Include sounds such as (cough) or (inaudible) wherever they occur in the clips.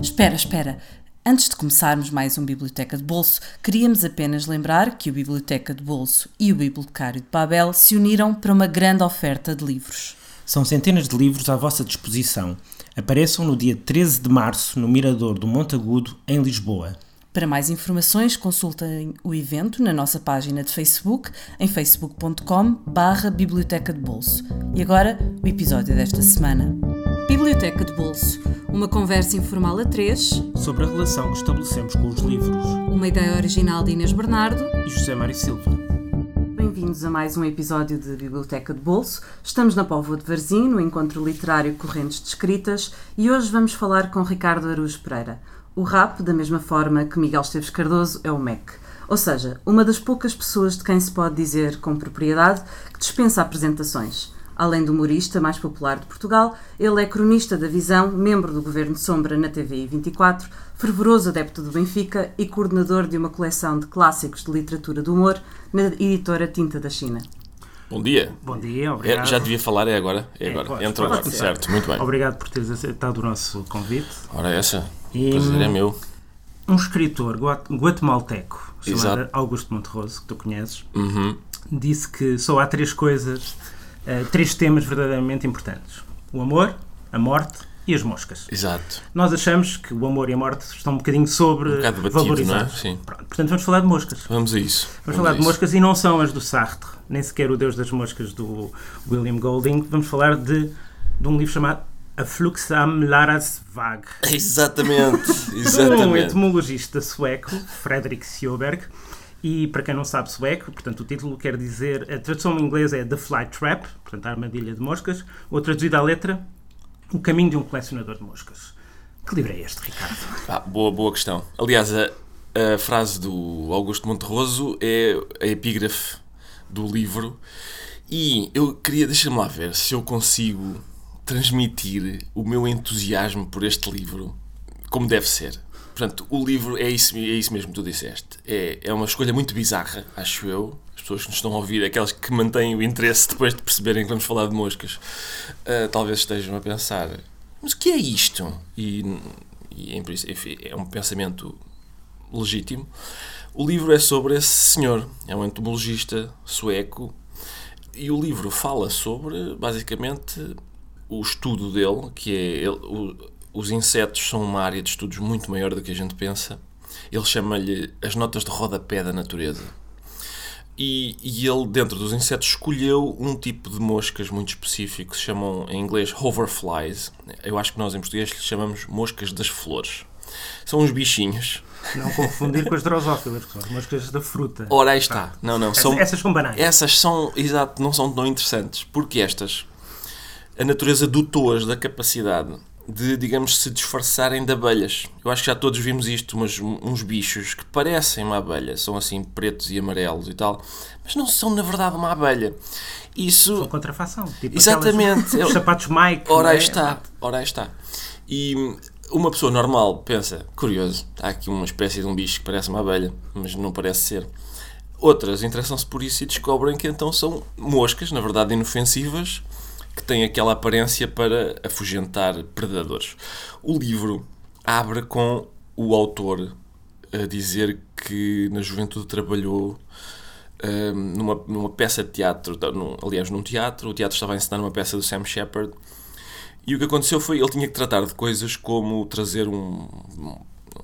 Espera, espera. Antes de começarmos mais um Biblioteca de Bolso, queríamos apenas lembrar que o Biblioteca de Bolso e o Bibliotecário de Babel se uniram para uma grande oferta de livros. São centenas de livros à vossa disposição. Apareçam no dia 13 de março no Mirador do Montagudo, em Lisboa. Para mais informações, consultem o evento na nossa página de Facebook, em facebook.com barra Biblioteca de Bolso. E agora, o episódio desta semana. Biblioteca de Bolso, uma conversa informal a três Sobre a relação que estabelecemos com os livros. uma ideia original de Inês Bernardo. E José Mário Silva. Bem-vindos a mais um episódio de Biblioteca de Bolso. Estamos na Póvoa de Varzim, no encontro literário Correntes de Escritas, e hoje vamos falar com Ricardo Araújo Pereira. O rap, da mesma forma que Miguel Esteves Cardoso, é o MEC. Ou seja, uma das poucas pessoas de quem se pode dizer com propriedade que dispensa apresentações. Além do humorista mais popular de Portugal, ele é cronista da Visão, membro do Governo Sombra na TVI 24, fervoroso adepto do Benfica e coordenador de uma coleção de clássicos de literatura do humor na editora Tinta da China. Bom dia. Bom dia, É, obrigado. já devia falar, é agora? É, agora. pode, Entra agora. ser. Certo, muito bem. Obrigado por teres aceitado o nosso convite. Ora, essa. E- O prazer é meu. Um escritor guat- guatemalteco chamado Exato. Augusto Monterroso, que tu conheces, Uhum. disse que só há três coisas, eh, três temas verdadeiramente importantes: o amor, a morte e as moscas. Exato. Nós achamos que o amor e a morte estão um bocadinho sobre Um bocado batido, valorizados. não é? Sim. Pronto, portanto, vamos falar de moscas. Vamos a isso. Vamos falar de isso. moscas e não são as do Sartre, nem sequer o Deus das Moscas do William Golding. Vamos falar de, de um livro chamado A Flux am Larasvag. (laughs) Exatamente. Um Exatamente. etimologista sueco, Fredrik Sjöberg. E para quem não sabe sueco, portanto, o título quer dizer. A tradução em inglês é The Fly Trap, portanto, a armadilha de moscas, ou traduzida à letra, O caminho de um colecionador de moscas. Que livro é este, Ricardo? Ah, boa, boa questão. Aliás, a, a frase do Augusto Monterroso é a epígrafe do livro e eu queria, deixa-me lá ver se eu consigo transmitir o meu entusiasmo por este livro como deve ser. Portanto, o livro é isso, é isso mesmo que tu disseste. É, é uma escolha muito bizarra, acho eu. As pessoas que nos estão a ouvir, aquelas que mantêm o interesse depois de perceberem que vamos falar de moscas, ah, talvez estejam a pensar: mas o que é isto? E, e enfim, é um pensamento legítimo. O livro é sobre esse senhor, é um entomologista sueco, e o livro fala sobre, basicamente, o estudo dele, que é ele- o- os insetos são uma área de estudos muito maior do que a gente pensa. Ele chama-lhe as notas de rodapé da natureza. E, e ele, dentro dos insetos, escolheu um tipo de moscas muito específico, que se chamam em inglês hoverflies. Eu acho que nós em português lhes chamamos moscas das flores. São uns bichinhos. Não confundir com as drosófilas, que são as moscas da fruta. Ora, aí está. Não, não. São, Essas são banais. essas são, exato, não são tão interessantes, porque estas, a natureza dotou-as da capacidade de, digamos, se disfarçarem de abelhas. Eu acho que já todos vimos isto, mas uns bichos que parecem uma abelha, são assim pretos e amarelos e tal, mas não são na verdade uma abelha. Isso São contrafação. Tipo Exatamente. (laughs) aquelas- Eu- Os sapatos Mike. Ora é? está, ora está. E uma pessoa normal pensa, curioso, há aqui uma espécie de um bicho que parece uma abelha, mas não parece ser. Outras interessam-se por isso e descobrem que então são moscas, na verdade inofensivas, que têm aquela aparência para afugentar predadores. O livro abre com o autor a dizer que na juventude trabalhou hum, numa, numa peça de teatro, num- aliás, num teatro. O teatro estava a ensinar uma peça do Sam Shepard. E o que aconteceu foi ele tinha que tratar de coisas como trazer um,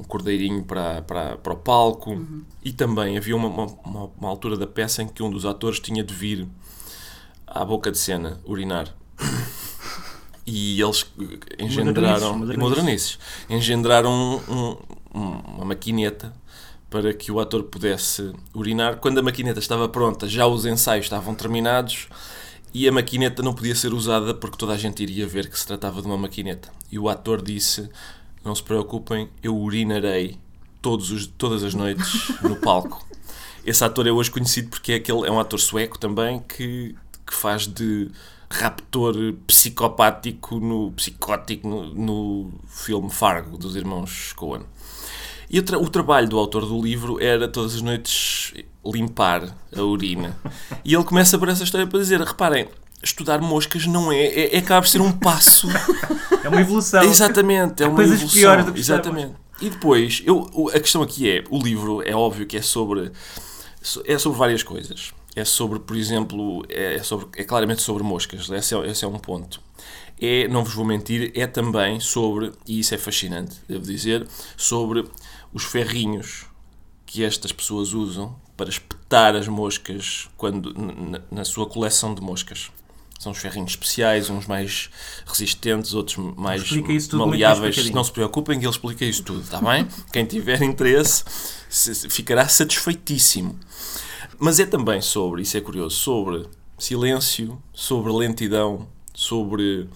um cordeirinho para, para, para o palco. E também havia uma, uma- uma altura da peça em que um dos atores tinha de vir à boca de cena urinar. E eles engendraram. Modernices, modernices. Engendraram um- um- uma maquineta para que o ator pudesse urinar. Quando a maquineta estava pronta, já os ensaios estavam terminados e a maquineta não podia ser usada porque toda a gente iria ver que se tratava de uma maquineta. E o ator disse: Não se preocupem, eu urinarei todos os, todas as noites (laughs) no palco. Esse ator é hoje conhecido porque é, aquele, é um ator sueco também que, que faz de raptor psicopático no, psicótico no, no filme Fargo dos irmãos Coen. E o, tra- o trabalho do autor do livro era todas as noites limpar a urina. E ele começa por essa história para dizer: reparem, estudar moscas não é, é, é acaba por ser um passo. É uma evolução. Exatamente, é uma coisas evolução. piores do que Exatamente. E depois, eu, a questão aqui é, o livro é óbvio que é sobre so- é sobre várias coisas. É sobre, por exemplo, é, sobre, é claramente sobre moscas. Esse é, esse é um ponto. É, não vos vou mentir, é também sobre, e isso é fascinante, devo dizer, sobre os ferrinhos que estas pessoas usam para espetar as moscas quando, n- n- na sua coleção de moscas. São os ferrinhos especiais, uns mais resistentes, outros mais maleáveis. Não se preocupem que ele explica isso tudo, está bem? Quem tiver interesse se- se- ficará satisfeitíssimo. Mas é também sobre, isso é curioso, sobre silêncio, sobre lentidão, sobre,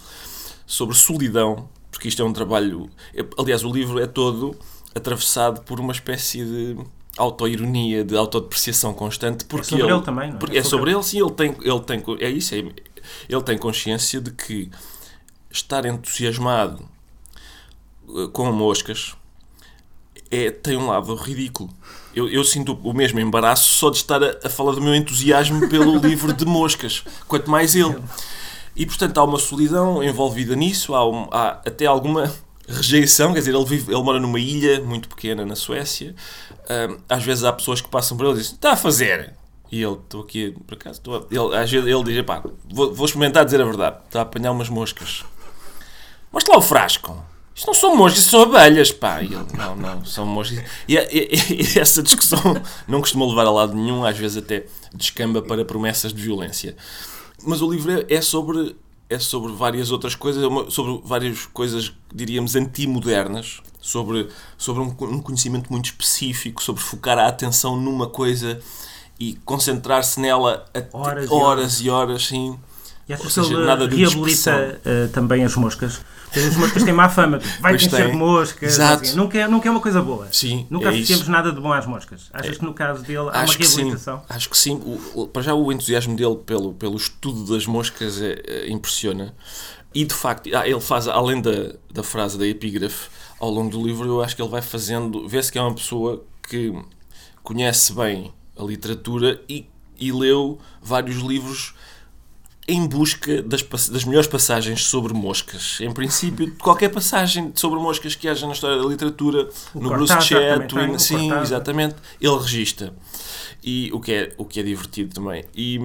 sobre solidão, porque isto é um trabalho. é- aliás, o livro é todo atravessado por uma espécie de autoironia, de autodepreciação constante. Porque sobre ele também, não é? porque É é sobre sobre ele, sim, ele tem, ele tem, é isso, é, ele tem consciência de que estar entusiasmado eh, com moscas é, tem um lado ridículo. Eu, eu sinto o mesmo embaraço só de estar a, a falar do meu entusiasmo pelo (laughs) livro de moscas, quanto mais ele. E portanto há uma solidão envolvida nisso, há, um- há até alguma rejeição, quer dizer, ele, vive, ele mora numa ilha muito pequena na Suécia. Ahm, às vezes há pessoas que passam por ele e dizem: Está a fazer? E ele, estou aqui, por acaso, estou ele, às vezes ele diz: Pá, vou, vou experimentar dizer a verdade, está a apanhar umas moscas. Mostra lá o frasco. Isto não são moscas, isto são abelhas, pá. E ele, não, não, são moscas. E, e- e (laughs) essa discussão não costuma levar a lado nenhum, às vezes até descamba para promessas de violência. Mas o livro é, é sobre é sobre várias outras coisas, é sobre várias coisas, diríamos, antimodernas, sobre, sobre um, co- conhecimento muito específico, sobre focar a atenção numa coisa e concentrar-se nela Horas e horas e horas, sim. E achas Ou que seja, ele nada de reabilita eh, também as moscas? As moscas têm má fama. Vai encher tem. de moscas. Exato. assim. Nunca, é- nunca é uma coisa boa. Sim, Nunca é isso. nada de bom às moscas. Achas que no caso dele há uma Acho que sim, reabilitação? acho que sim. O, o- para já o entusiasmo dele pelo, pelo estudo das moscas é, é- impressiona. E de facto, ah, ele faz, além da, da frase da epígrafe, ao longo do livro, eu acho que ele vai fazendo. Vê-se que é uma pessoa que conhece bem a literatura e, e leu vários livros em busca das, das melhores passagens sobre moscas. Em princípio, qualquer passagem sobre moscas que haja na história da literatura, O no Bruce Chatwin, sim, exatamente, ele registra. E o que é, o que é divertido também. E,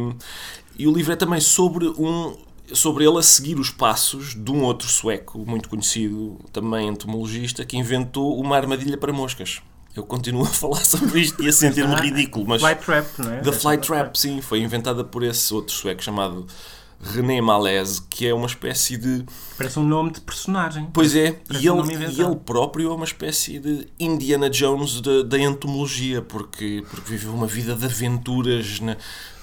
e o livro é também sobre um sobre ele a seguir os passos de um outro sueco muito conhecido, também entomologista, que inventou uma armadilha para moscas. Eu continuo a (laughs) falar sobre isto e a sentir-me ridículo, mas Fly Trap, não é? The Fly Trap, sim, foi inventada por esse outro sueco chamado René Malaise, que é uma espécie de. Parece um nome de personagem. Pois é, Parece e um ele, e ele próprio é uma espécie de Indiana Jones da, da entomologia, porque, porque viveu uma vida de aventuras na-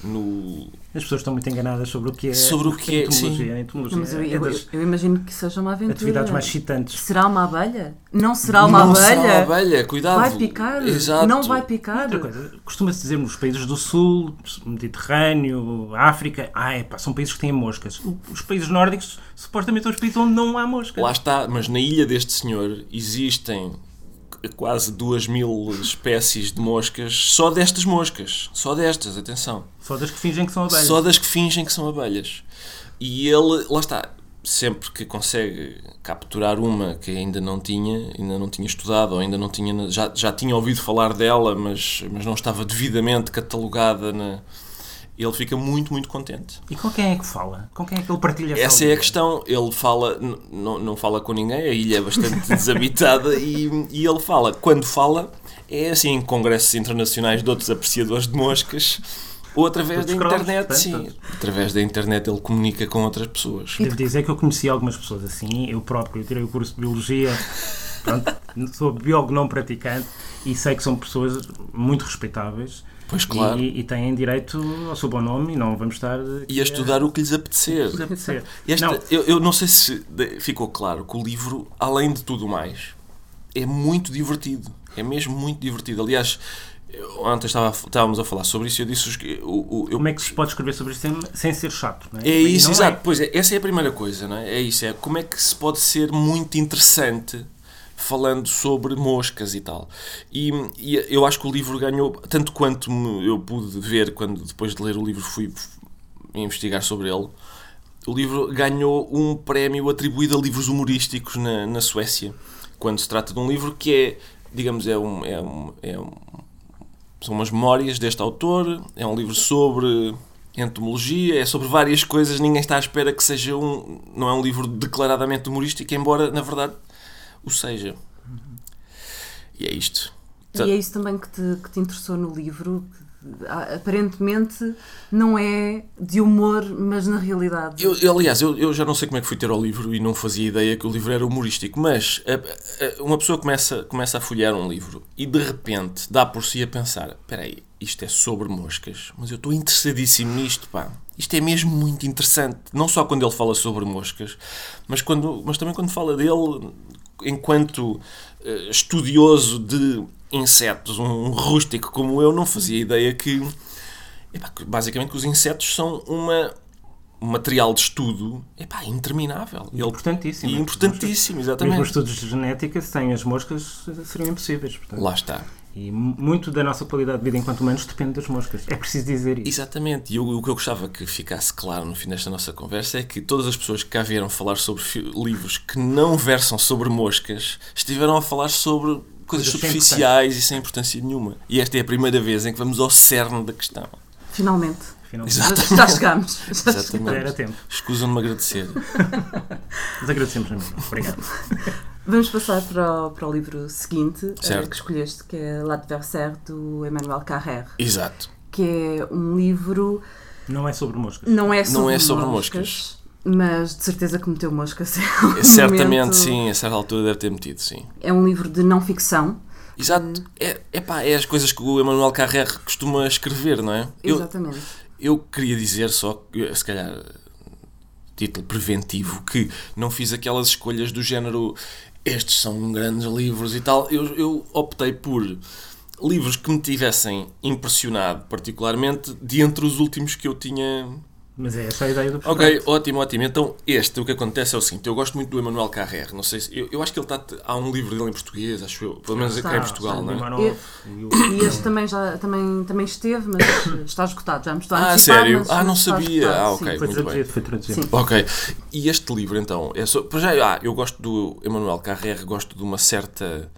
no. As pessoas estão muito enganadas sobre o que é, Sobre o que é, entomologia. A entomologia Mas eu, é eu- eu imagino que seja uma aventura. atividades mais excitantes. Será uma abelha? Não será uma não abelha? será uma abelha, cuidado. Vai picar? Exato. Não vai picar? Outra coisa, costuma-se dizer nos países do Sul, Mediterrâneo, África, ah, é, pá, são países que têm moscas. Os países nórdicos, supostamente, são os países onde não há moscas. Lá está, mas na ilha deste senhor existem quase duas mil espécies de moscas, só destas moscas, só destas, atenção. Só das que fingem que são abelhas. Só das que fingem que são abelhas. E ele, lá está, sempre que consegue capturar uma que ainda não tinha, ainda não tinha estudado, ou ainda não tinha, já, já tinha ouvido falar dela, mas, mas não estava devidamente catalogada, na, ele fica muito, muito contente. E com quem é que fala? Com quem é que ele partilha essa Essa é a questão. Ele fala, não, fala com ninguém, a ilha é bastante (laughs) desabitada e, e ele fala. Quando fala, é assim em congressos internacionais de outros apreciadores de moscas ou através da Todos cromos, internet, sim. Através da internet ele comunica com outras pessoas. Devo dizer que eu conheci algumas pessoas assim, eu próprio, eu tirei o curso de Biologia, (laughs) pronto, sou biólogo não praticante e sei que são pessoas muito respeitáveis Pois claro. E, e, e têm direito ao seu bom nome e não vamos estar aqui a estudar o que lhes apetecer. a apetecer. (laughs) Esta- Não, eu, eu não sei se ficou claro que o livro, além de tudo mais, é muito divertido. É mesmo muito divertido. Aliás, ontem estava, estávamos a falar sobre isso e eu disse que o, o- eu como é que se pode escrever sobre este tema sem ser chato? É? É E isso, não exato. Pois é, essa é a primeira coisa, não é? É isso, é como é que se pode ser muito interessante falando sobre moscas e tal. E, e eu acho que o livro ganhou, tanto quanto eu pude ver quando depois de ler o livro fui investigar sobre ele, o livro ganhou um prémio atribuído a livros humorísticos na, na Suécia, quando se trata de um livro que é, digamos, é um, é um, é um são umas memórias deste autor, é um livro sobre entomologia, é sobre várias coisas, ninguém está à espera que seja um. Não é um livro declaradamente humorístico, embora na verdade o seja. E é isto. E é isso também que te, que te interessou no livro, que, aparentemente não é de humor, mas na realidade. Eu, eu, aliás, eu, eu já não sei como é que fui ter ao livro e não fazia ideia que o livro era humorístico, mas a, a, uma pessoa começa, começa a folhear um livro e de repente dá por si a pensar: espera aí, isto é sobre moscas, mas eu estou interessadíssimo nisto, pá. Isto é mesmo muito interessante, não só quando ele fala sobre moscas, mas, quando, mas também quando fala dele enquanto uh, estudioso de insetos, um rústico como eu, não fazia ideia que, epá, basicamente que os insetos são uma um material de estudo epá, interminável. Importantíssimo. E importantíssimo, exatamente. Mesmo estudos de genética, sem as moscas, seriam impossíveis. Portanto. Lá está. E muito da nossa qualidade de vida enquanto humanos depende das moscas. É preciso dizer isso. Exatamente. E eu, o que eu gostava que ficasse claro no fim desta nossa conversa é que todas as pessoas que cá vieram falar sobre livros que não versam sobre moscas estiveram a falar sobre coisas superficiais e sem importância nenhuma. E esta é a primeira vez em que vamos ao cerne da questão. Finalmente. Finalmente. Exatamente. Já chegámos. Já Exatamente. Já era tempo. Escusam-me agradecer. Mas agradecemos a mim. Obrigado. (laughs) Vamos passar para o, para o livro seguinte uh, Certo. que escolheste, que é L'Adversaire, do Emmanuel Carrère. Exato. Que é um livro. Não é sobre moscas. Não é sobre, Não é sobre moscas, mas de certeza que meteu moscas. em (laughs) algum Certamente momento. sim, a certa altura deve ter metido, sim. É um livro de não ficção. Exato. É, epá, é as coisas que o Emmanuel Carrère costuma escrever, não é? Eu, Exatamente. eu queria dizer só, que, se calhar, título preventivo, que não fiz aquelas escolhas do género estes são grandes livros e tal. Eu, eu optei por livros que me tivessem impressionado particularmente de entre os últimos que eu tinha Mas é essa a ideia do Ok, projeto. ótimo, ótimo. Então, este, o que acontece é o seguinte: eu gosto muito do Emmanuel Carrère. Não sei se. Eu, eu acho que ele está. Há um livro dele em português, acho eu. Pelo menos Está, cá em Portugal, não é? Imanov e E este também, já, também, também esteve, mas está esgotado. Já me estou a Ah, sério? mas Ah, não sabia. esgotado, Ah, sim. ok. Foi muito bem. traduzido, foi traduzido. Sim. Ok. E este livro, então, é só. Por já, ah, eu gosto do Emmanuel Carrère, gosto de uma certa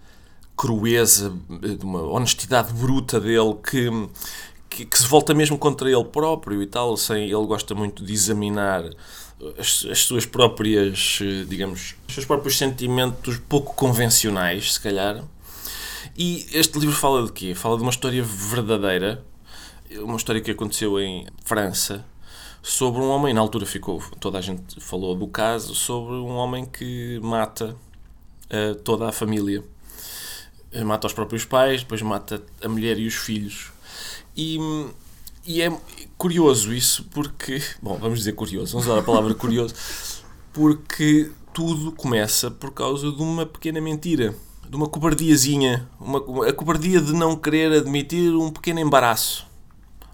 crueza, de uma honestidade bruta dele que, que, que se volta mesmo contra ele próprio e tal. Sem, ele gosta muito de examinar as, as suas próprias, eh, digamos, os seus próprios sentimentos pouco convencionais, se calhar. E este livro fala de quê? Fala de uma história verdadeira, uma história que aconteceu em França, sobre um homem, na altura ficou, toda a gente falou do caso, sobre um homem que mata eh, toda a família. Eh, Mata os próprios pais, depois mata a mulher e os filhos. E, e é curioso isso porque, bom, vamos dizer curioso, vamos usar a palavra curioso, porque tudo começa por causa de uma pequena mentira, de uma cobardiazinha, uma, a cobardia de não querer admitir um pequeno embaraço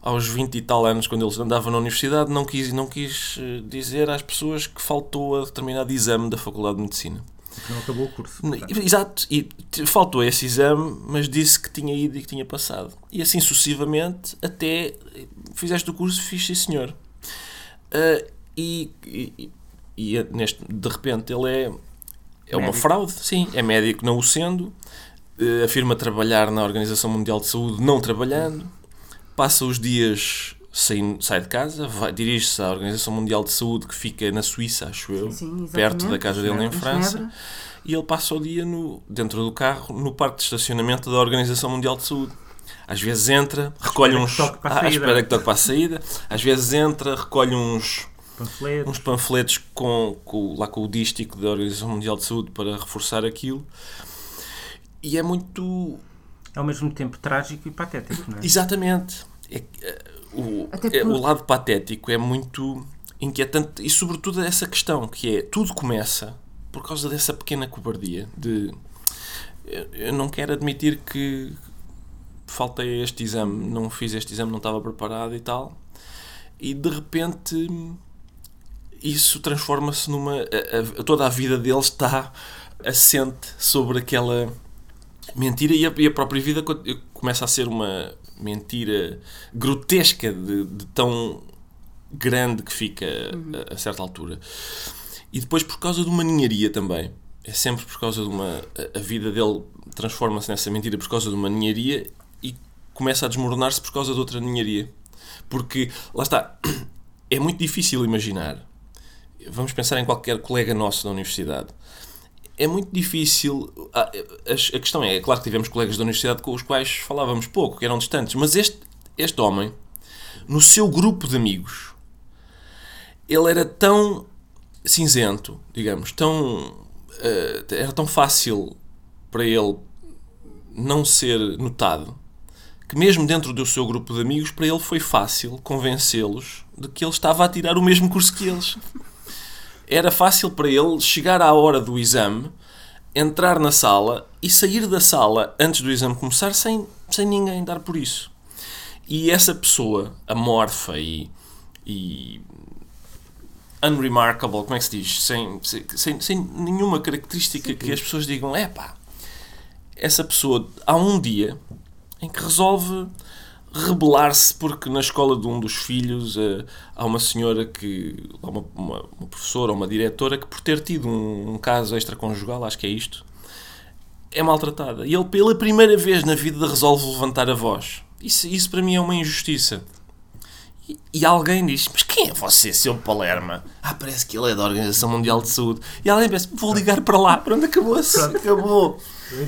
aos 20 e tal anos, quando ele andava na universidade, não quis, não quis eh, dizer às pessoas que faltou a determinado exame da Faculdade de Medicina. Porque não acabou o curso. Exato, e faltou esse exame, mas disse que tinha ido e que tinha passado. E assim sucessivamente, até eh, fizeste o curso, fiz sim senhor. Ah, e, e, e é neste, de repente ele é, é uma fraude, sim, é médico não o sendo, eh, afirma trabalhar na Organização Mundial de Saúde não trabalhando, passa os dias sem, sai de casa, vai- dirige-se à Organização Mundial de Saúde que fica na Suíça, acho eu, Sim, exatamente. perto da casa dele em França, e ele passa o dia no, dentro do carro no parque de estacionamento da Organização Mundial de Saúde. Às vezes entra, recolhe uns. que toque para a Ah, saída. espera que toque para a saída. Às vezes entra, recolhe uns, Panfletos. uns panfletos com, com, lá com o dístico da Organização Mundial de Saúde para reforçar aquilo. E é muito. Ao mesmo tempo trágico e patético, não é? Exatamente. É, eh, o, é- o lado patético é muito inquietante e, sobretudo, essa questão que é tudo começa por causa dessa pequena cobardia de eu- não quero admitir que faltei a este exame, não fiz este exame, não estava preparado e tal, e de repente isso transforma-se numa. a- a- toda a vida dele está assente sobre aquela mentira e a, e a própria vida começa a ser uma mentira grotesca de, de tão grande que fica a, a certa altura. E depois por causa de uma ninharia também. É sempre por causa de uma. A, a vida dele transforma-se nessa mentira por causa de uma ninharia e começa a desmoronar-se por causa de outra ninharia. Porque, lá está, (clears throat) é muito difícil imaginar. Vamos pensar em qualquer colega nosso da universidade. É muito difícil. A, a, a questão é, é claro que tivemos colegas da universidade com os quais falávamos pouco, que eram distantes, mas este, este homem, no seu grupo de amigos, ele era tão cinzento, digamos, tão. Uh, era tão fácil para ele não ser notado que, mesmo dentro do seu grupo de amigos, para ele foi fácil convencê-los de que ele estava a tirar o mesmo curso que eles. (laughs) Era fácil para ele chegar à hora do exame, entrar na sala e sair da sala antes do exame começar sem, sem ninguém dar por isso. E essa pessoa, amorfa e, e unremarkable, como é que se diz? Sem, sem, sem nenhuma característica Sim. que as pessoas digam, é pá, essa pessoa há um dia em que resolve rebelar-se porque na escola de um dos filhos uh, há uma senhora que uma, uma, uma, professora ou uma diretora que por ter tido um, um caso extraconjugal, acho que é isto é maltratada e ele pela primeira vez na vida resolve levantar a voz isso, isso para mim é uma injustiça e, alguém diz: Mas quem é você, seu Palerma? Ah, parece que ele é da Organização Mundial de Saúde. E alguém pensa: Vou ligar para lá. Pronto, acabou-se. Acabou.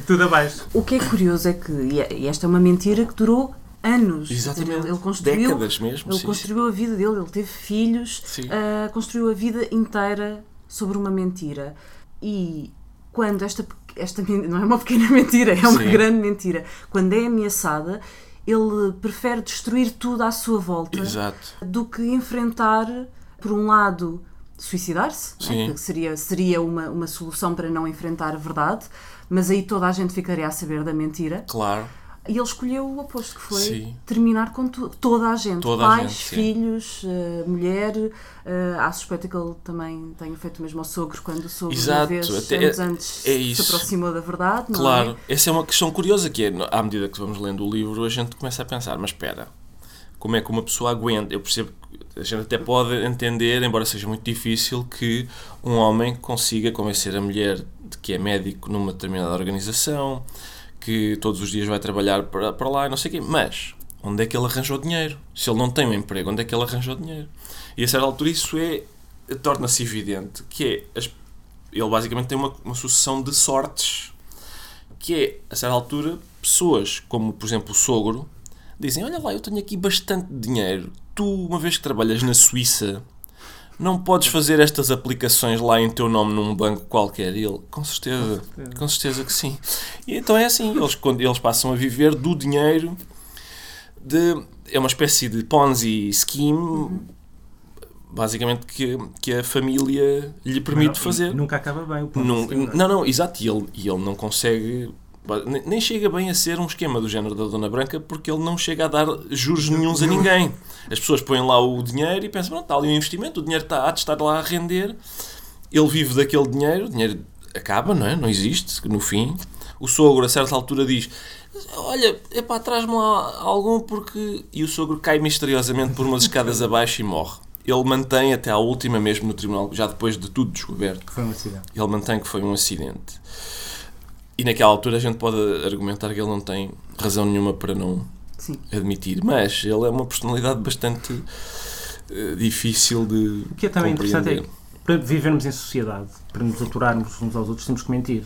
Tudo abaixo. O que é curioso é que, e esta é uma mentira que durou anos. Exatamente. Ele construiu, Décadas mesmo. Ele sim, construiu a vida dele, ele teve filhos, uh, construiu a vida inteira sobre uma mentira. E quando esta, esta não é uma pequena (laughs) mentira, é uma sim. grande mentira, quando é ameaçada, ele prefere destruir tudo à sua volta Exato. do que enfrentar, por um lado, suicidar-se, né? que seria, seria uma, uma solução para não enfrentar a verdade, mas aí toda a gente ficaria a saber da mentira. Claro. E ele escolheu o oposto, que foi sim. terminar com tu, toda a gente. Toda Pais, a gente, filhos, uh, mulher. Uh, há suspeita que ele também tenha feito mesmo ao sogro quando o sogro, Exato. vez, Até anos é, antes, é se aproximou da verdade. Claro. É? Essa é uma questão curiosa que é, à medida que vamos lendo o livro, a gente começa a pensar, mas espera, como é que uma pessoa aguenta? Eu percebo que a gente até pode entender, embora seja muito difícil, que um homem consiga convencer a mulher de que é médico numa determinada organização, que todos os dias vai trabalhar para, para lá e não sei o quê. Mas onde é que ele arranjou dinheiro? Se ele não tem um emprego, onde é que ele arranjou dinheiro? E a certa altura isso é torna-se evidente que é ele basicamente tem uma, uma sucessão de sortes que é, a certa altura, pessoas como, por exemplo, o sogro dizem, olha lá, eu tenho aqui bastante dinheiro, tu, uma vez que trabalhas na Suíça, não podes fazer estas aplicações lá em teu nome num banco qualquer. E ele, com certeza, com certeza, com certeza que sim. E então é assim, eles, eles passam a viver do dinheiro de. É uma espécie de Ponzi scheme. Uhum. Basicamente, que, que a família lhe permite não, fazer. Nunca acaba bem o Ponzi. Não, não, não, exato. E ele, e ele não consegue nem chega bem a ser um esquema do género da Dona Branca porque ele não chega a dar juros nenhums a ninguém. As pessoas põem lá o dinheiro e pensam, pronto, está ali um investimento, o dinheiro está, há de estar lá a render, ele vive daquele dinheiro, o dinheiro acaba, não é? Não existe, no fim. O sogro, a certa altura, diz: Olha, epá, traz-me lá algum porque. E o sogro cai misteriosamente por umas escadas (laughs) abaixo e morre. Ele mantém até à última, mesmo no tribunal, já depois de tudo descoberto. Foi um acidente. Ele mantém que foi um acidente. E naquela altura a gente pode argumentar que ele não tem razão nenhuma para não Sim. admitir, mas ele é uma personalidade bastante uh, difícil de. O que é também interessante é que para vivermos em sociedade, para nos aturarmos uns aos outros, temos que mentir.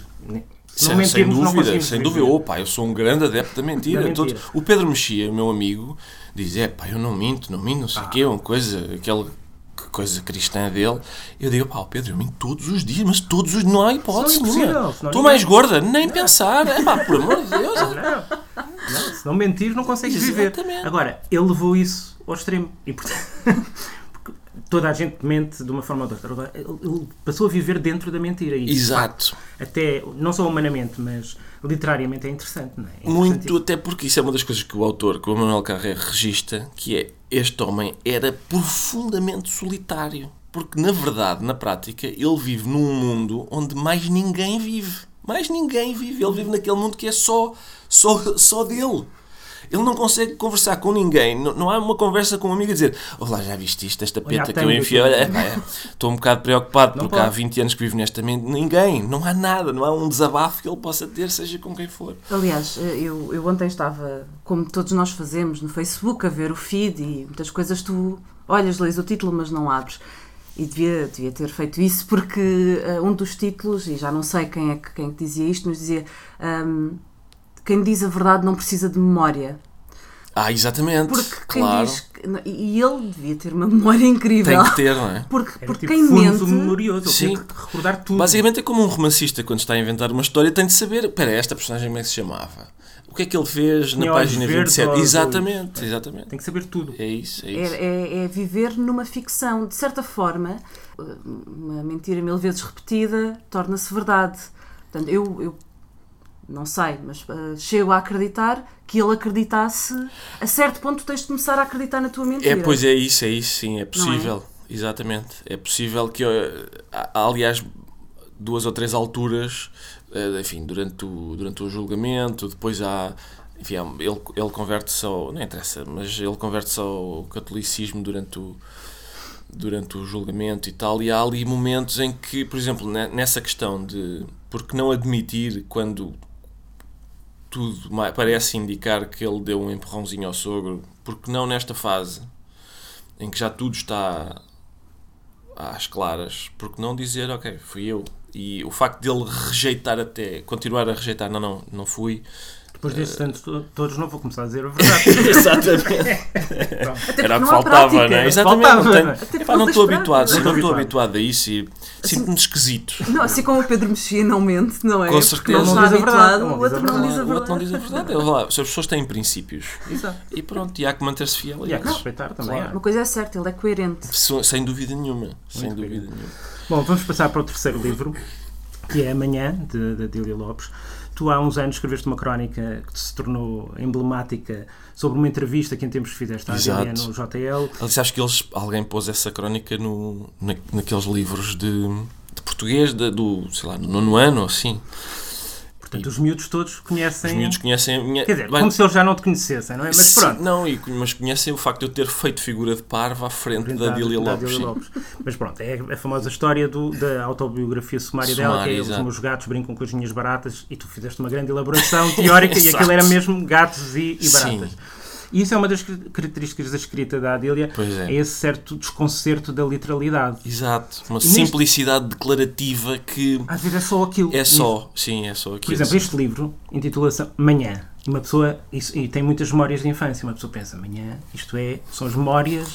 Se não sem dúvida, sem dúvida. Opa, eu sou um grande adepto da mentira. Da mentira. o Pedro Mexia, meu amigo, diz: é pá, eu não minto, não minto, não sei o ah. quê, uma coisa, aquela coisa cristã dele. Eu digo, pá, Pedro, eu minto todos os dias, mas todos os não há hipótese nenhuma. Estou mais gorda, nem não. pensar. É pá, por amor de Deus. Não, não se não mentir, não consegues viver. Agora, ele levou isso ao extremo. E portanto. (laughs) toda a gente mente de uma forma ou de outra. Ele passou a viver dentro da mentira. E, Exato. Até, não só humanamente, mas literariamente é interessante, não é? é Muito, até porque isso é uma das coisas que o autor, que o Manuel Carré registra, que é este homem era profundamente solitário. Porque, na verdade, na prática, ele vive num mundo onde mais ninguém vive. Mais ninguém vive. Ele vive naquele mundo que é só, só, só dele. Ele não consegue conversar com ninguém. Não, não há uma conversa com um amigo a dizer Olá, já viste isto, esta Olha, peta que eu enfiei? epá, é, estou um bocado preocupado Não porque há pode. 20 anos que vivo nesta mente. Ninguém, não há nada, não há um desabafo que ele possa ter, seja com quem for. Aliás, eh, eu, eu ontem estava, como todos nós fazemos, no Facebook a ver o feed e muitas coisas tu olhas, lês o título, mas não abres. E devia, devia ter feito isso porque eh, um dos títulos, e já não sei quem é que, quem é dizia isto, mas dizia ahm, quem diz a verdade não precisa de memória. Ah, exatamente. Porque quem claro. diz. E ele devia ter uma memória incrível. Tem que ter, não é? Porque, Era porque tipo quem fundo mente. memorioso. Ele Sim. tinha que recordar tudo. Basicamente é como um romancista quando está a inventar uma história tem de saber, espera, esta personagem como é que se chamava? O que é que ele fez Tinha na página verdes 27? ou? Exatamente, exatamente. Tem que saber tudo. É isso, é É, isso. é- é viver numa ficção. De certa forma, uma mentira mil vezes repetida torna-se verdade. Portanto, eu, eu não sei, mas eh, chego a acreditar que ele acreditasse. A certo ponto, tens de começar a acreditar na tua mentira. É, pois é isso, é isso, sim, é possível. Exatamente. É possível que, eh, aliás, duas ou três alturas, eh, enfim, durante o, durante o julgamento, depois há. Enfim, ele, ele converte-se ao. Não interessa, mas ele converte-se ao catolicismo durante o, durante o julgamento e tal. E há ali momentos em que, por exemplo, ne- nessa questão de. Porque não admitir quando tudo parece indicar que ele deu um empurrãozinho ao sogro, porque não nesta fase em que já tudo está às claras, porque não dizer, ok, fui eu. E o facto dele rejeitar até, continuar a rejeitar, não, não, não fui. Depois desses tantos to- todos, não vou começar a dizer a (laughs) verdade. Exatamente. Era o que não faltava, prática. não é? Exatamente. Faltava, não tenho- não é? Epá, não estou habituado, Não não estou habituado. a isso e sinto-me esquisito. Não, assim como o Pedro mexia não mente, não é? Com Porque não certeza. está Não diz a verdade, habituado, não o diz a outro não verdade. diz a O outro não diz a verdade. verdade. É as pessoas têm princípios Exato. e pronto, e há que manter-se fiel a E há que respeitar também. Uma coisa é certa, ele é coerente. Sem dúvida nenhuma. Sem dúvida nenhuma. Bom, vamos passar para o terceiro livro, que é Amanhã, de, de Dília Lopes. Tu há uns anos escreveste uma crónica que se tornou emblemática sobre uma entrevista que em tempos fizeste à Exato. No JL. Aliás, acho que eles, alguém pôs essa crónica no, na, naqueles livros de, de português de- do, sei lá, no nono ano ou assim. Portanto, os miúdos todos conhecem. Os miúdos conhecem a minha. Quer dizer, Bem, como se eles já não te conhecessem, não é? Mas sim, pronto. Não, e, mas conhecem o facto de eu ter feito figura de parva à frente da Dília Da Lopes. Adélia sim. Mas pronto, é a famosa história do, da autobiografia sumária dela, que Sumária, é os exato. meus gatos brincam com as minhas baratas, e tu fizeste uma grande elaboração (laughs) teórica e aquilo era mesmo gatos e, e Sim. E isso é uma das características da escrita da Adélia, é. é esse certo desconcerto da literalidade. Exato. Uma neste- simplicidade declarativa que Às vezes é só aquilo. é só. Sim, é só Por aquilo. exemplo, este livro intitula-se Manhã. Uma pessoa, e tem muitas memórias de infância. Uma pessoa pensa, amanhã, isto é, são as memórias.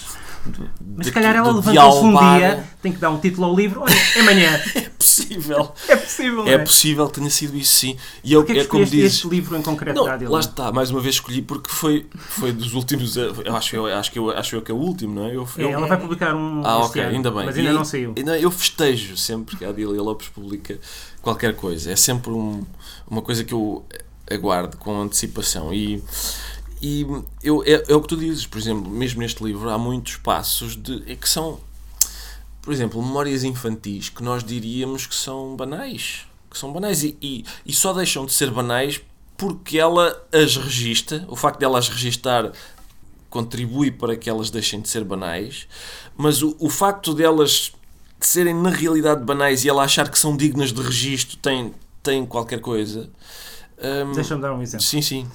Mas se De- calhar ela de- de levantou-se um dia, tem que dar um título ao livro, olha, é amanhã. (laughs) É possível. É possível, É é? possível que tenha sido isso, sim. E eu, que é como dizes. este livro em concreto Não, lá está, mais uma vez escolhi porque foi, foi dos últimos. Eu acho, eu, acho, que eu, acho eu que é o último, não é? Eu, É, eu- ela vai publicar um ah, ok, ano, ainda bem. Mas ainda E- não saiu. ainda eu festejo sempre que a Adília Lopes publica qualquer coisa. É sempre um- uma coisa que eu aguardo com antecipação. E, e eu, é, é o que tu dizes, por exemplo, mesmo neste livro há muitos passos de, é que são, por exemplo, memórias infantis que nós diríamos que são banais. Que são banais e, e, e só deixam de ser banais porque ela as registra, o facto de ela as registar contribui para que elas deixem de ser banais, mas o, o facto delas de serem na realidade banais e ela achar que são dignas de registro tem, tem qualquer coisa. Hum, Deixa-me dar um exemplo. sim, sim.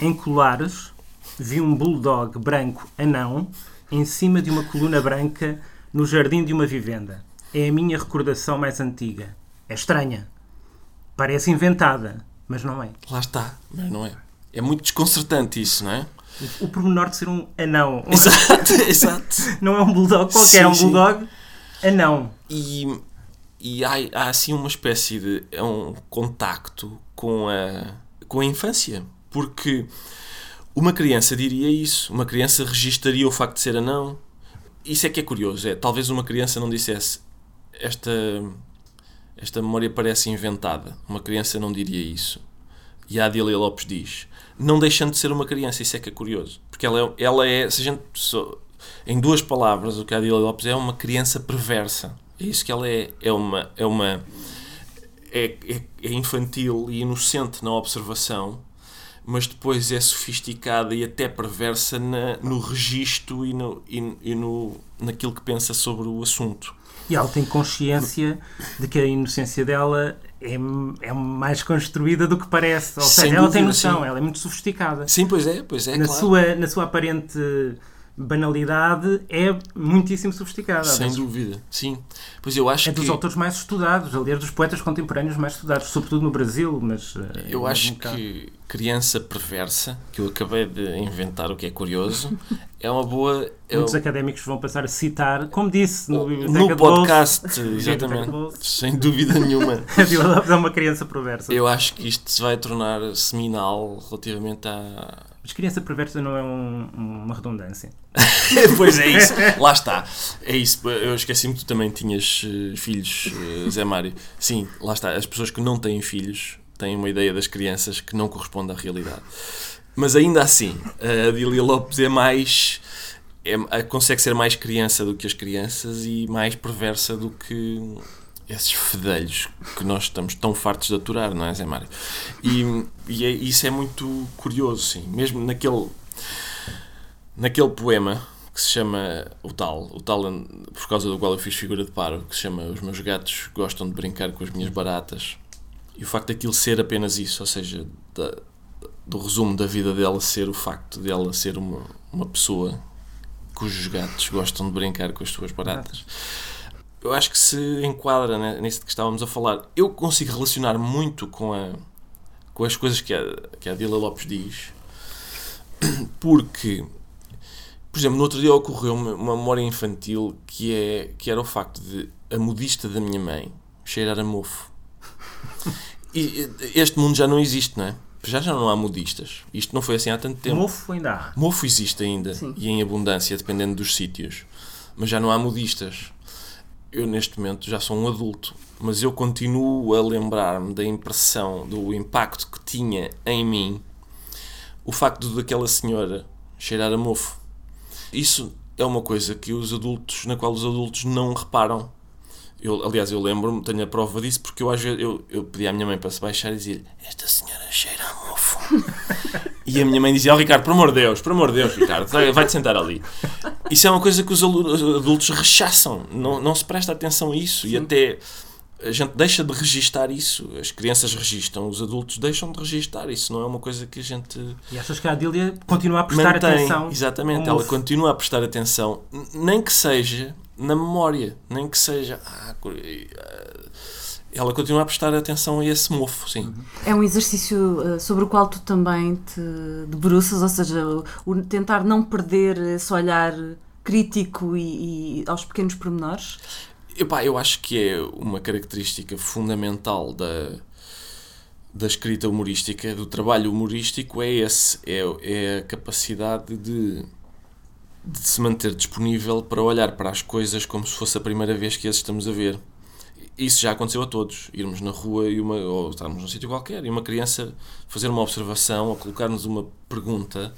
Em Colares, vi um bulldog branco anão em cima de uma coluna branca no jardim de uma vivenda. É a minha recordação mais antiga. É estranha. Parece inventada, mas não é. Lá está, mas não é. É muito desconcertante isso, não é? O pormenor de ser um anão. (laughs) Exato, exato. Não é um bulldog qualquer, Sim, é um sim. bulldog anão. E, e há, há assim uma espécie de é um contacto com a, com a infância. Porque uma criança diria isso. Uma criança registaria o facto de ser anão. Isso é que é curioso. É, talvez uma criança não dissesse esta, esta memória parece inventada. Uma criança não diria isso. E a Adília Lopes diz, não deixando de ser uma criança, isso é que é curioso. Porque ela é, ela é se a gente, em duas palavras, o que a Adília Lopes é, é uma criança perversa. É isso que ela é. É uma. É, uma, é, é, é infantil e inocente na observação, mas depois é sofisticada e até perversa na, no registro e, no, e, e no, naquilo que pensa sobre o assunto. E ela tem consciência de que a inocência dela é, é mais construída do que parece. Ou Sem seja, ela tem noção, sim. ela é muito sofisticada. Sim, pois é, pois é, na, claro. sua, na sua aparente banalidade, é muitíssimo sofisticada. Sem dúvida, sim. Pois eu acho É dos que autores mais estudados, aliás, dos poetas contemporâneos mais estudados, sobretudo no Brasil, mas... eh, eu acho que criança perversa, que eu acabei de inventar o que é curioso, (laughs) é uma boa é Muitos académicos vão passar a citar, como disse no no podcast, (laughs) exatamente, sem dúvida nenhuma. (laughs) a Vila é uma criança perversa. Eu acho que isto se vai tornar seminal relativamente à. Mas criança perversa não é um- uma redundância. (laughs) pois é isso, (laughs) lá está. É isso. Eu esqueci-me que tu também tinhas eh, filhos, eh, Zé Mário. Sim, lá está. As pessoas que não têm filhos têm uma ideia das crianças que não corresponde à realidade. Mas ainda assim, a Adília Lopes é mais. é- consegue ser mais criança do que as crianças e mais perversa do que esses fedelhos que nós estamos tão fartos de aturar, não é, Zé Mário? E, e é- isso é muito curioso, sim. Mesmo naquele, naquele poema que se chama O Tal, o Tal por causa do qual eu fiz figura de paro, que se chama Os meus gatos gostam de brincar com as minhas baratas. E o facto daquilo ser apenas isso, ou seja, da- do resumo da vida dela ser o facto de ela ser uma, uma pessoa cujos gatos gostam de brincar com as suas baratas. Eu acho que se enquadra né, nisso de que estávamos a falar. Eu consigo relacionar muito com, a, com as coisas que a, que a Dila Lopes diz, (clears throat) porque, por exemplo, no outro dia ocorreu-me uma memória infantil que, é, que era o facto de a modista da minha mãe cheirar a mofo. E este mundo já não existe, não é? Já já não há modistas. Isto não foi assim há tanto tempo. Mofo ainda há. Mofo existe ainda Sim. e em abundância, dependendo dos sítios. Mas já não há modistas. Eu, neste momento, já sou um adulto, mas eu continuo a lembrar-me da impressão, do impacto que tinha em mim o facto daquela senhora cheirar a mofo. Isso é uma coisa que os adultos, na qual os adultos não reparam. Eu, aliás, eu lembro-me, tenho a prova disso, porque eu às vezes eu, eu pedi à minha mãe para se baixar e dizia esta senhora cheira a mofo. (laughs) E a minha mãe dizia: oh, Ricardo, por amor de Deus, por amor de Deus, Ricardo, vai- vai-te sentar ali. Isso é uma coisa que os adultos rechaçam, não, não se presta atenção a isso e até a gente deixa de registar isso. As crianças registram, os adultos deixam de registar isso, não é uma coisa que a gente E achas que a Adília continua a prestar mantém. atenção? Exatamente, ela continua a prestar atenção, nem que seja na memória, nem que seja. ah, ah, ela continua a prestar atenção a esse mofo, sim. É um exercício eh, sobre o qual tu também te debruças, ou seja, o tentar não perder esse olhar crítico e, e aos pequenos pormenores. Epá, eu acho que é uma característica fundamental da, da escrita humorística, do trabalho humorístico, é esse, é, é a capacidade de, de se manter disponível para olhar para as coisas como se fosse a primeira vez que as estamos a ver. Isso já aconteceu a todos. Irmos na rua e uma, ou estarmos num sítio qualquer e uma criança fazer uma observação ou colocar-nos uma pergunta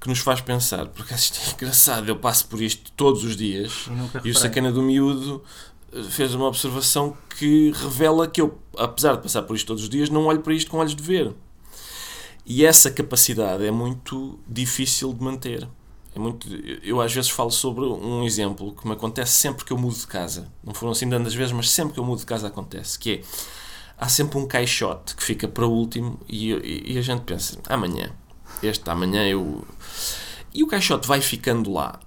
que nos faz pensar, porque isto é engraçado, eu passo por isto todos os dias E o sacana do miúdo eh, fez uma observação que revela que eu, apesar de passar por isto todos os dias, não olho para isto com olhos de ver. E essa capacidade é muito difícil de manter. É muito, eu às vezes falo sobre um exemplo que me acontece sempre que eu mudo de casa. Não foram assim tantas vezes, mas sempre que eu mudo de casa acontece. Que é, há sempre um caixote que fica para o último e, e- e a gente pensa, amanhã, este amanhã eu... E o caixote vai ficando lá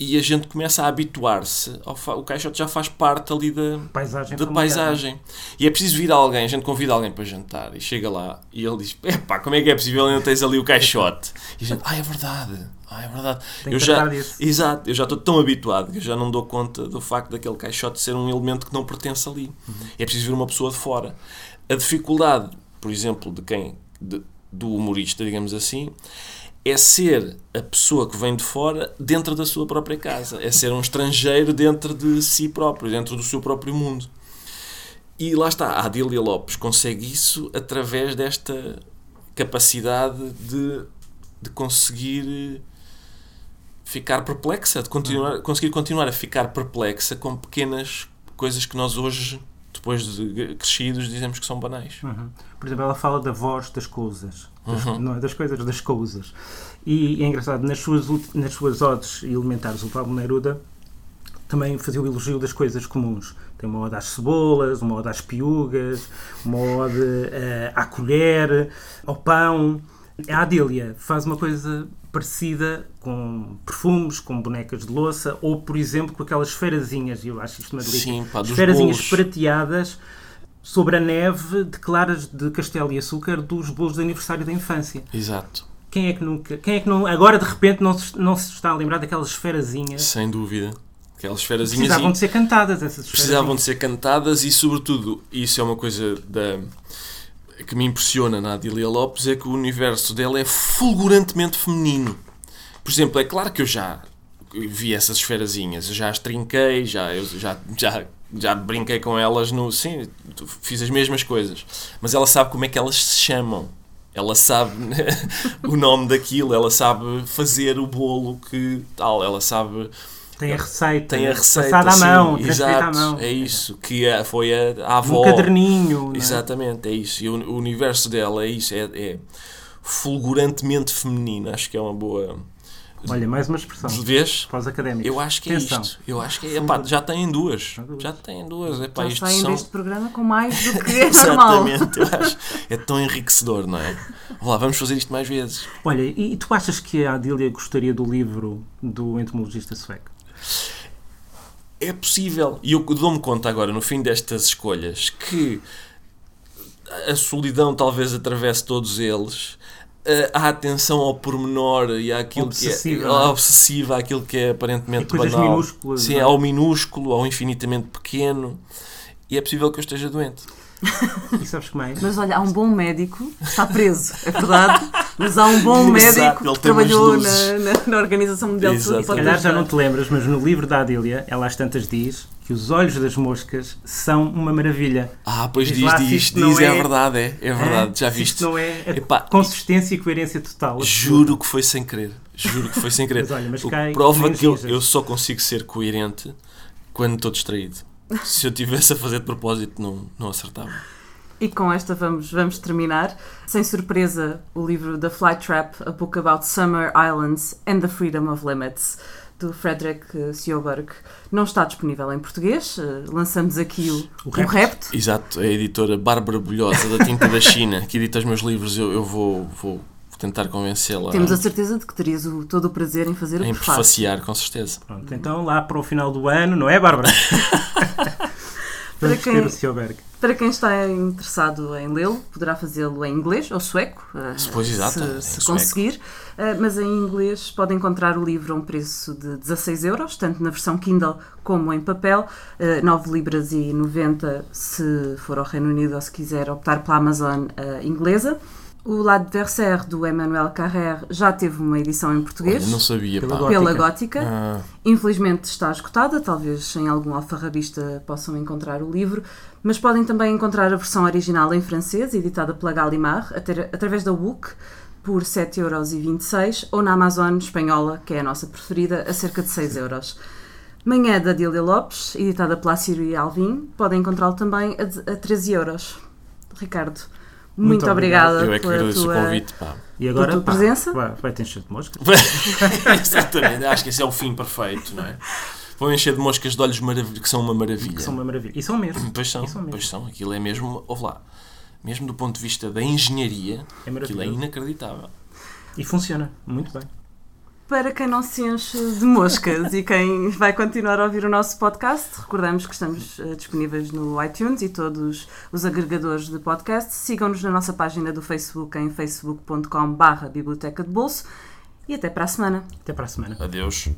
e a gente começa a habituar-se. O caixote já faz parte ali da, Paisagem da paisagem. E é preciso vir alguém, a gente convida alguém para jantar e chega lá e ele diz: Epá, como é que é possível ainda tens ali o caixote? E a gente, ah, é verdade, ah, é verdade. Tem eu já, disso. exato, eu já estou tão habituado que eu já não dou conta do facto daquele caixote ser um elemento que não pertence ali. Uhum. É preciso vir uma pessoa de fora. A dificuldade, por exemplo, de quem, de- do humorista, digamos assim, é ser a pessoa que vem de fora dentro da sua própria casa. É ser um estrangeiro dentro de si próprio, dentro do seu próprio mundo. E lá está, a Adília Lopes consegue isso através desta capacidade de, de conseguir ficar perplexa, de continuar, conseguir continuar a ficar perplexa com pequenas coisas que nós hoje depois de crescidos, dizemos que são banais. Uhum. Por exemplo, ela fala da voz das coisas. Das, Uhum. Não é das coisas, das coisas. E é engraçado, nas suas, nas suas odes elementares, o Pablo Neruda também fazia o elogio das coisas comuns. Tem uma ode às cebolas, uma ode às piugas, uma ode eh, à colher, ao pão. A Adília faz uma coisa parecida com perfumes, com bonecas de louça, ou, por exemplo, com aquelas esferazinhas, e eu acho isto uma delícia. Sim, pá, dos esferazinhas bolos. prateadas sobre a neve de claras de castelo e açúcar dos bolos de aniversário da infância. Exato, Quem é que nunca, quem é que não, agora de repente não se, não se está a lembrar daquelas esferazinhas? sem dúvida. Aquelas esferazinhas Precisavam de ser cantadas essas precisavam de ser cantadas e, sobretudo, isso é uma coisa da, que me impressiona na Adília Lopes, é que o universo dela é fulgurantemente feminino. Por exemplo, é claro que eu já vi essas esferazinhas, já as trinquei, já, eu já, já, já brinquei com elas no. Sim, fiz as mesmas coisas. Mas ela sabe como é que elas se chamam. Ela sabe (laughs) o nome daquilo, ela sabe fazer o bolo que tal, ela sabe Tem a receita, tem a receita passada à mão, transferida à exato, mão. é isso que a- foi a, a avó Um caderninho. é? exatamente é isso e o, o universo dela é isso é, é fulgurantemente feminino acho que é uma boa Olha, mais uma expressão. vês Para os académicos. eu acho que é isto eu acho que é, epá, já têm duas duas. já têm duas epá, Já isto saem são deste programa com mais do que (laughs) é normal. exatamente eu acho é tão enriquecedor não é Olá, vamos fazer isto mais vezes Olha, e, e tu achas que a Adília gostaria do livro do entomologista sueco? É possível. E eu dou-me conta agora, no fim destas escolhas, que a solidão talvez atravesse todos eles. A atenção ao pormenor e àquilo Obsessiva, que é é? obsessiva, àquilo que é aparentemente E banal. minúsculas, Sim, não é? ao minúsculo, ao infinitamente pequeno. E é possível que eu esteja doente. E sabes que mais? Mas olha, há um bom médico, está preso, é verdade, mas há um bom Exato, médico que trabalhou na, na- na Organização Mundial de Saúde. Se calhar já não te lembras, mas no livro da Adília, ela às tantas diz que os olhos das moscas são uma maravilha. Ah, pois Diz diz, lá diz, diz, é, é- verdade, é, é verdade, já Se viste. Isto não é Epá, consistência e coerência total. Juro que foi sem querer. Juro que foi sem querer. Mas olha, mas prova que eu, eu só consigo ser coerente quando estou distraído. Se eu tivesse a fazer de propósito, não, não acertava. E com esta vamos, vamos terminar. Sem surpresa, o livro The Fly Trap, A Book About Summer Islands and the Freedom of Limits, do Frederick eh, Sjoberg, não está disponível em português. Eh, Lançamos aqui o, O o repto. repto. Exato, a editora Bárbara Bolhosa, da Tinta da China, que edita os meus livros, eu, eu vou, vou tentar convencê-la Temos a certeza de que terias o- todo o prazer em fazer o em prefácio. prefaciar, com certeza. Pronto, então lá para o final do ano, não é, Bárbara? (laughs) Para quem-. Para quem está interessado em lê-lo, poderá fazê-lo em inglês ou sueco, eh, Pois, exato, se, em se conseguir. Eh, Mas em inglês pode encontrar o livro a um preço de 16 euros, tanto na versão Kindle como em papel, eh, 9 libras e 90 se for ao Reino Unido ou se quiser optar pela Amazon eh, inglesa. O L'Adversaire do Emmanuel Carrère já teve uma edição em português. Olha, não sabia, Pela pá. Gótica. Pela Gótica. Ah, Infelizmente está esgotada, talvez em algum alfarrabista possam encontrar o livro, mas podem também encontrar a versão original em francês, editada pela Gallimard, atra- através da WUC, por 7,26€ ou na Amazon espanhola, que é a nossa preferida, a cerca de 6€. euros. Manhã da Dília Lopes, editada pela Ciro e Alvim, podem encontrá-lo também a 13€. euros. Ricardo, muito, Muito obrigada eu é que agradeço tua... o convite, pá. E agora, tua pá, presença? vai, vai ter encher de moscas. (laughs) Exatamente, acho que esse é o fim perfeito, não é? Vou encher de moscas de olhos marav- que são uma maravilha. Que são uma maravilha. E são mesmo. Pois são, são mesmo. pois são. Aquilo é mesmo, ouve lá, mesmo do ponto de vista da engenharia, É aquilo é inacreditável. E funciona. Muito bem. Para quem não se enche de moscas e quem vai continuar a ouvir o nosso podcast, recordamos que estamos eh, disponíveis no iTunes e todos os agregadores de podcast. Sigam-nos na nossa página do Facebook em facebook.com/barra biblioteca de bolso e até para a semana. Até para a semana. Adeus.